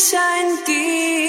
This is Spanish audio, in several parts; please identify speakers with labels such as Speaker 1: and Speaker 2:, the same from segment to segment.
Speaker 1: Shine, en ti.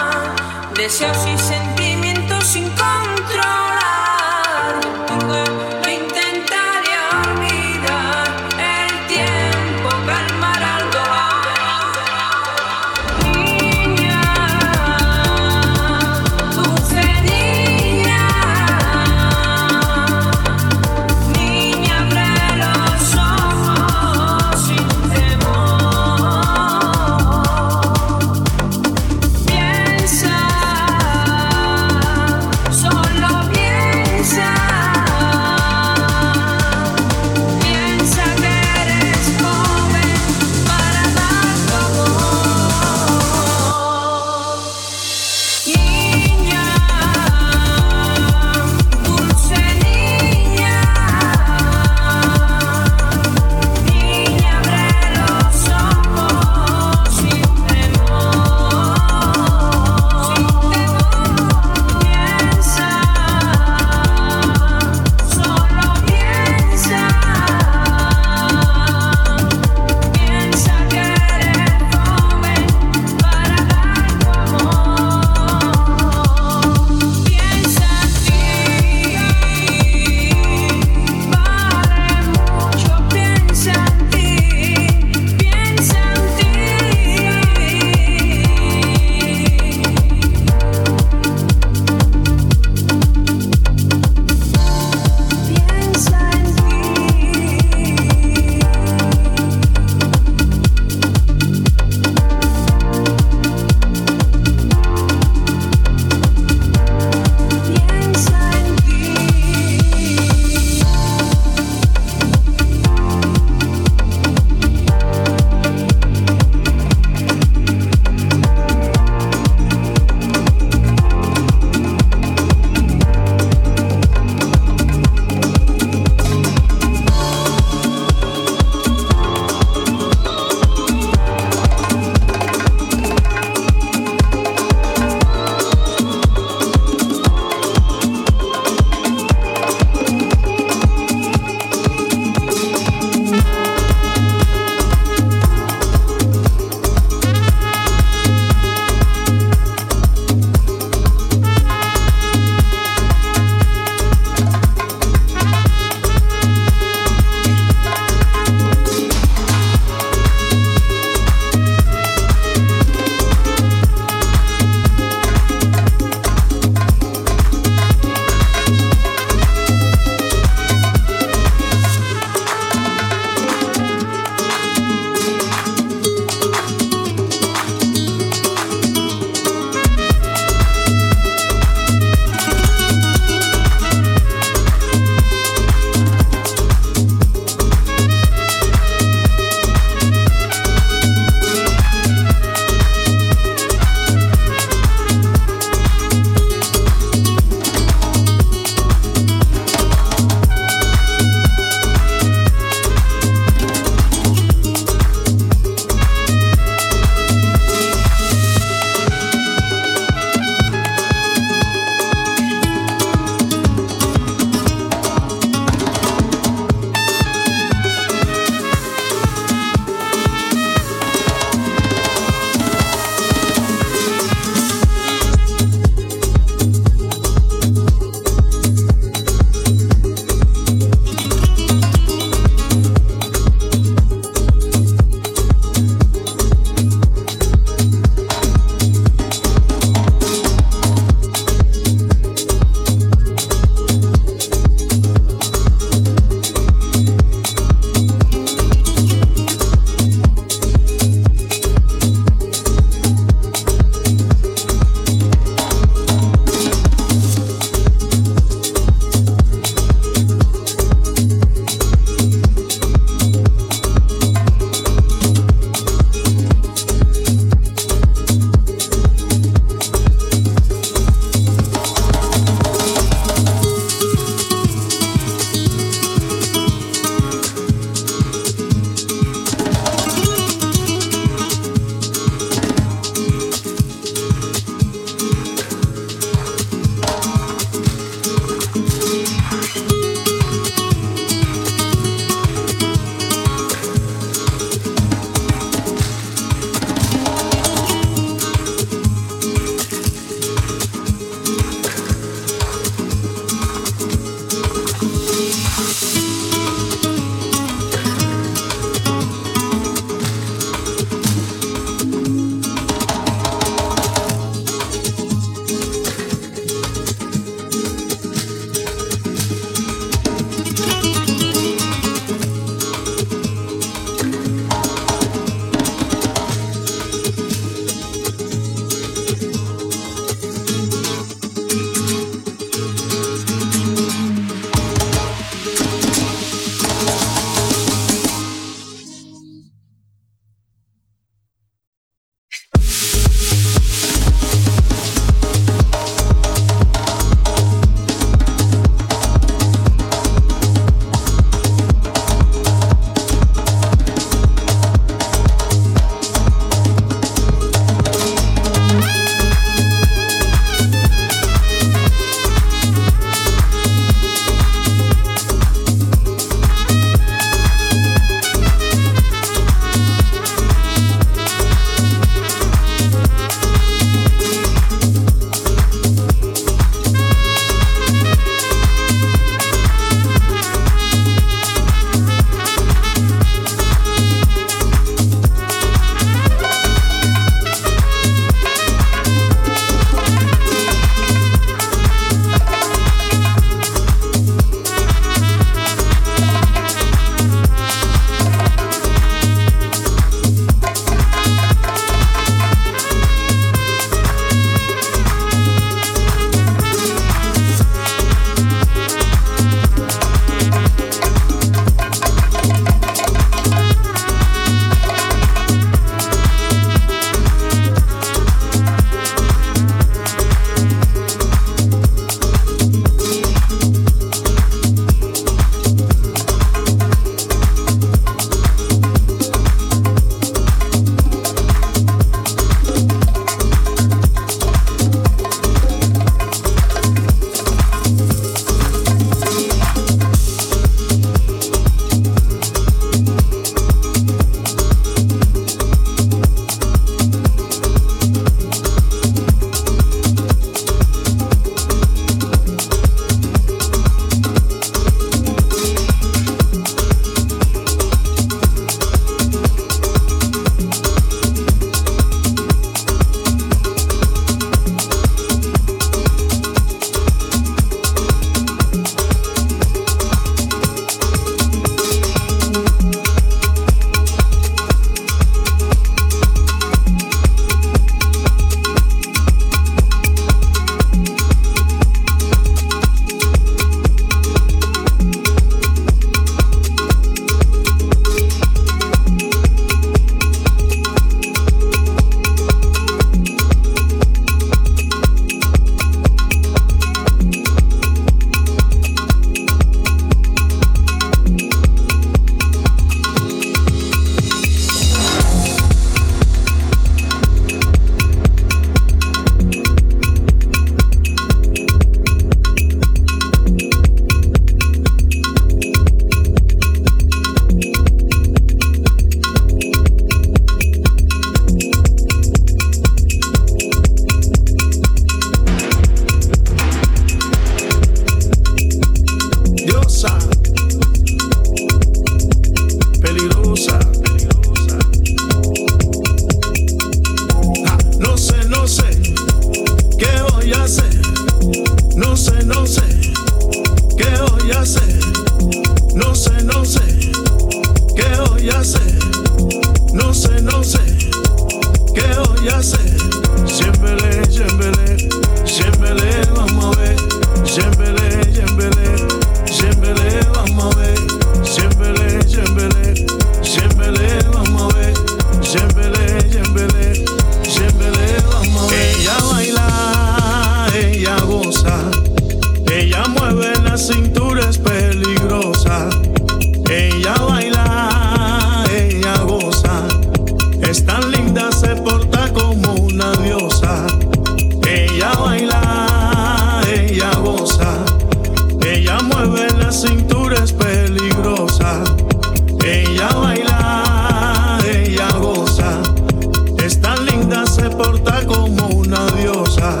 Speaker 2: como una diosa.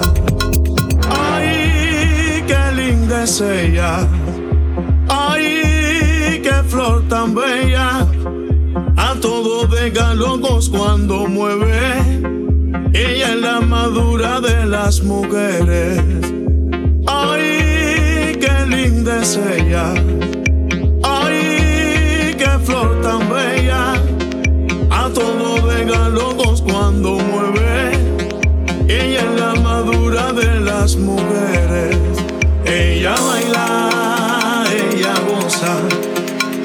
Speaker 2: Ay, qué linda es ella. Ay, qué flor tan bella. A todos venga locos cuando mueve. Ella es la madura de las mujeres. Ay, qué linda es ella. Ella es la madura de las mujeres. Ella baila, ella goza.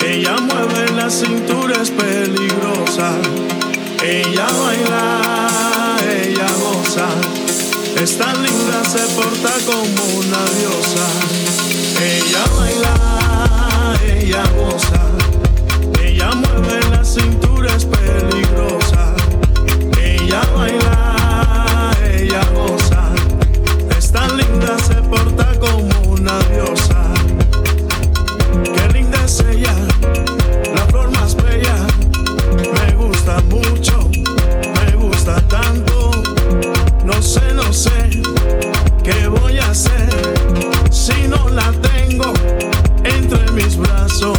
Speaker 2: Ella mueve la cintura, es peligrosa. Ella baila, ella goza. Esta linda se porta como una diosa. Ella baila, ella goza. Ella mueve la cintura, es peligrosa. Ella baila ella goza. Esta linda se porta como una diosa. Qué linda es ella, la flor más bella. Me gusta mucho, me gusta tanto. No sé, no sé qué voy a hacer si no la tengo entre mis brazos.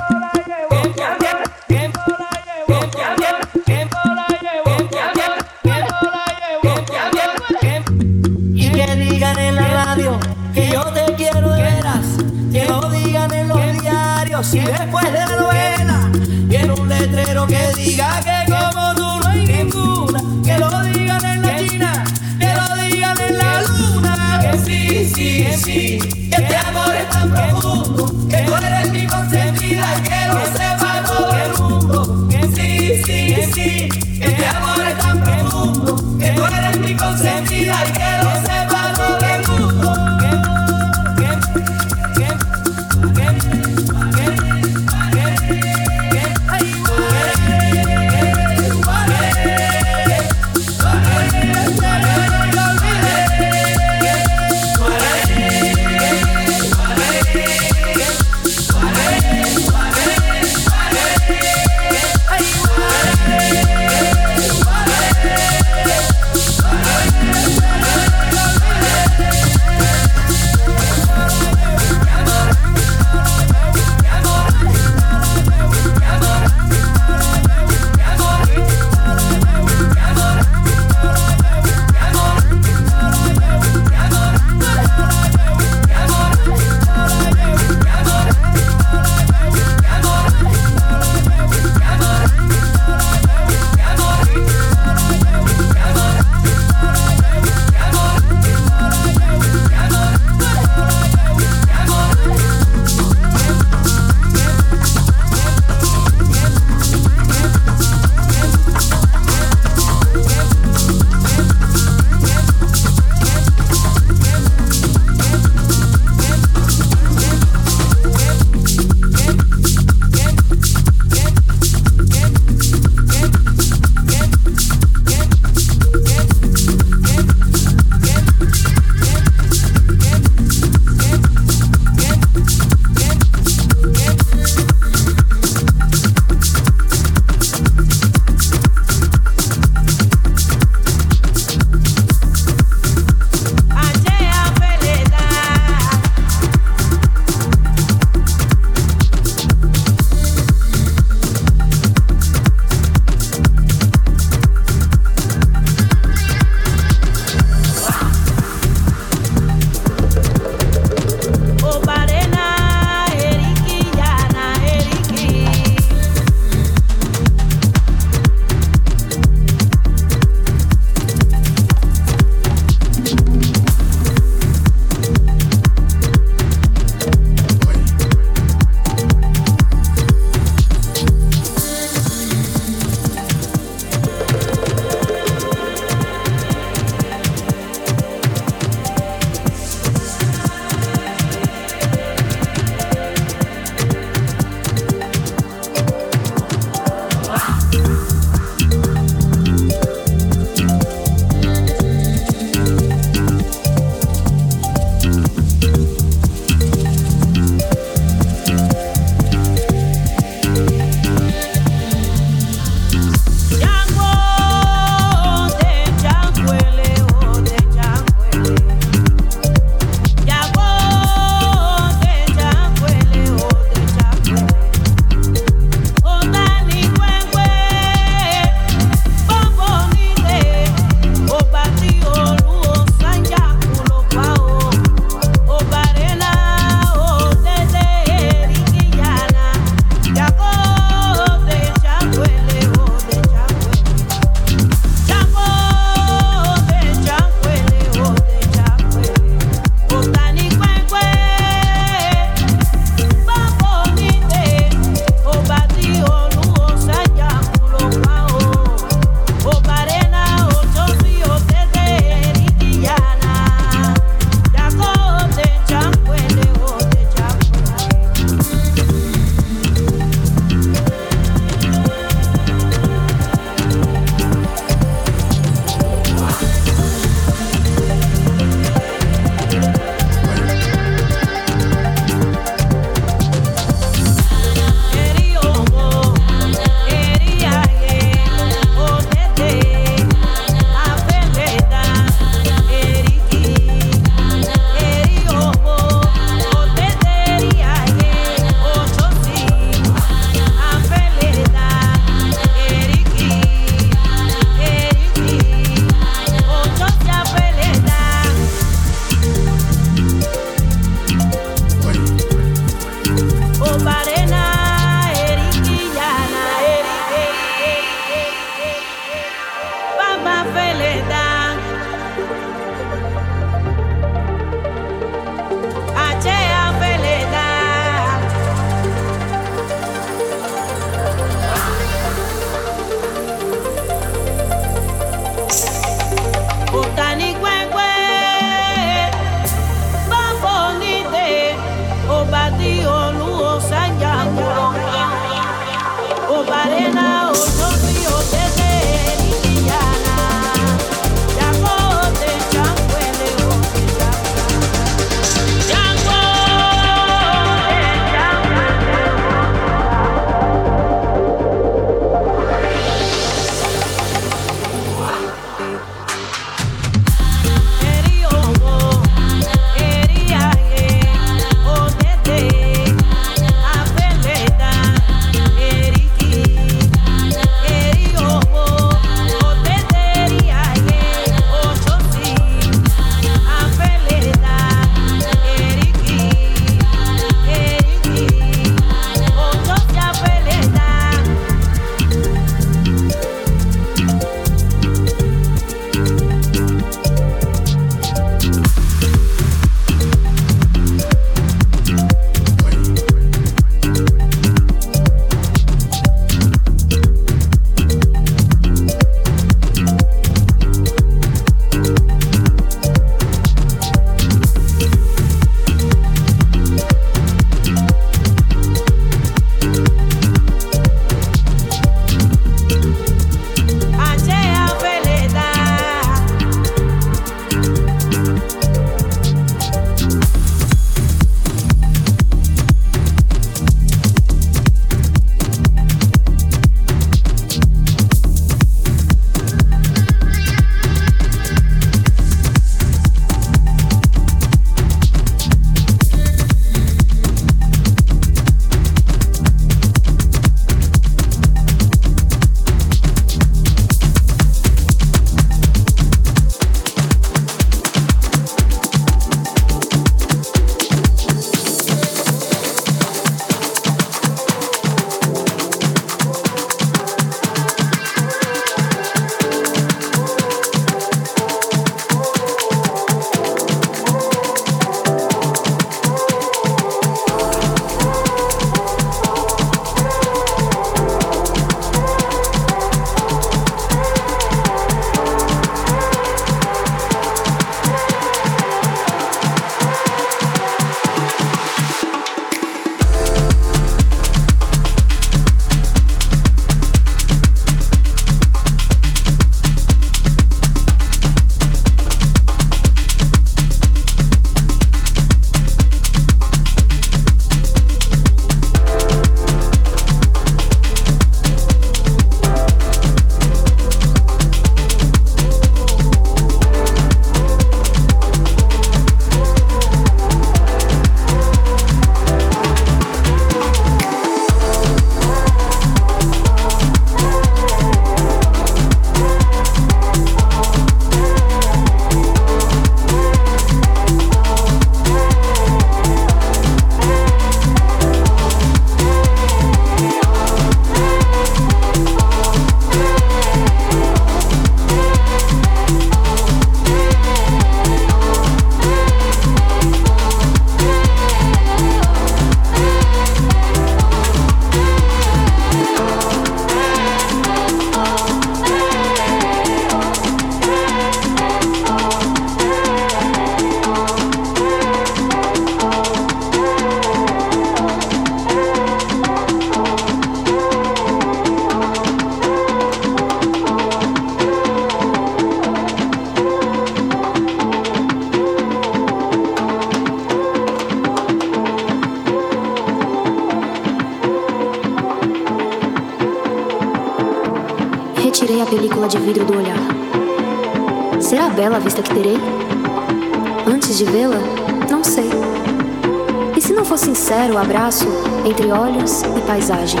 Speaker 3: Paisagem?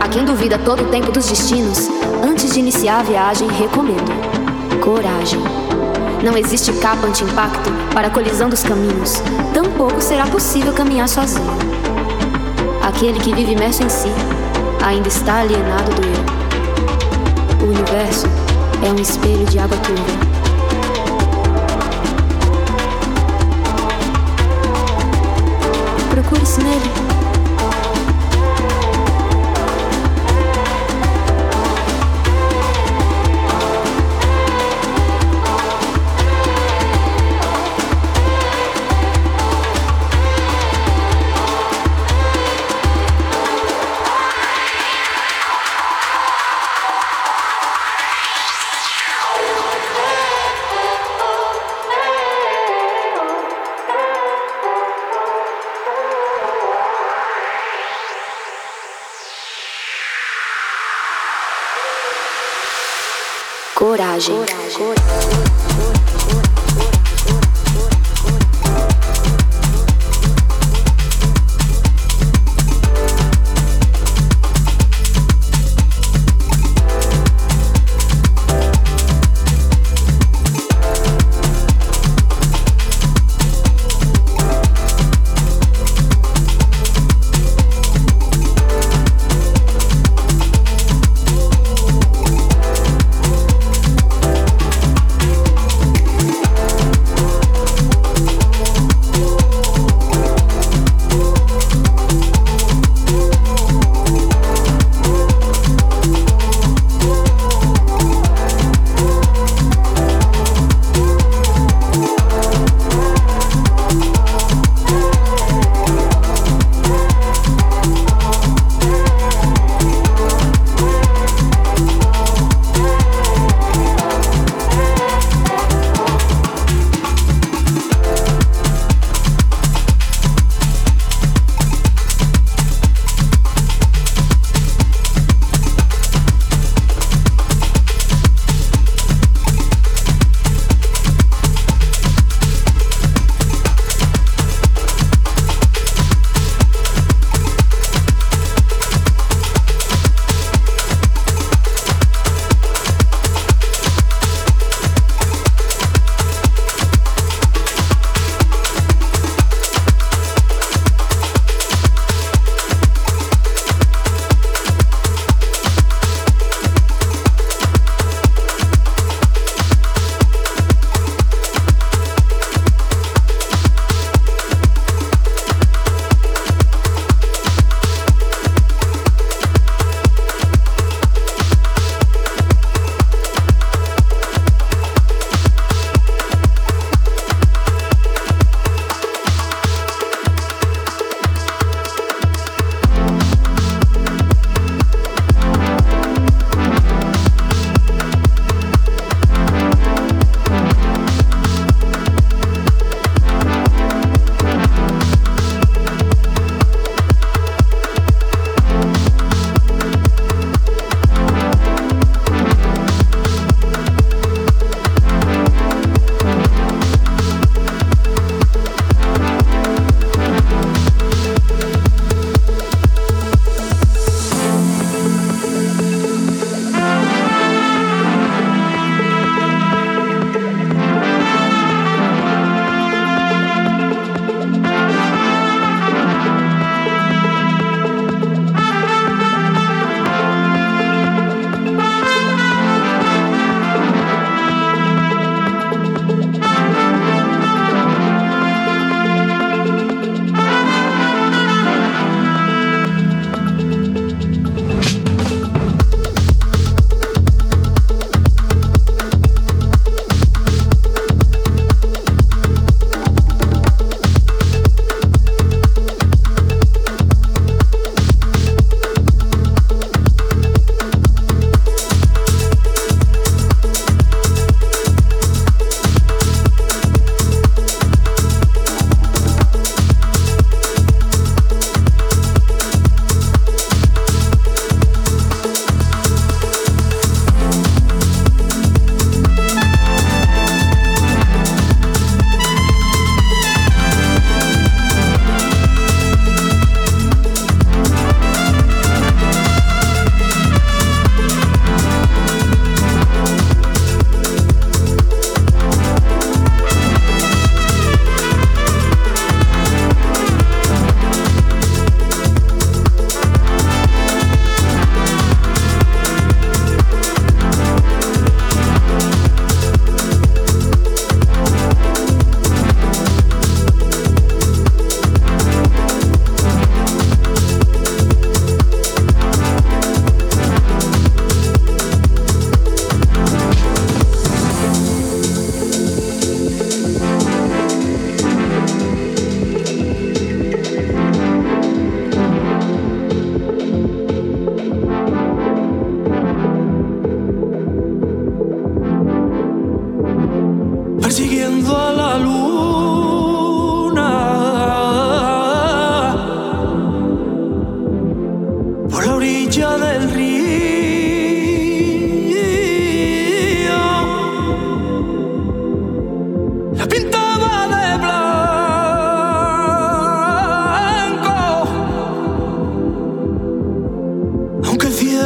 Speaker 3: A quem duvida todo o tempo dos destinos, antes de iniciar a viagem, recomendo coragem. Não existe capa anti-impacto para a colisão dos caminhos, tampouco será possível caminhar sozinho. Aquele que vive imerso em si ainda está alienado do eu. O universo é um espelho de água turva. Procure-se nele.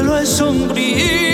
Speaker 4: cielo es sombrío.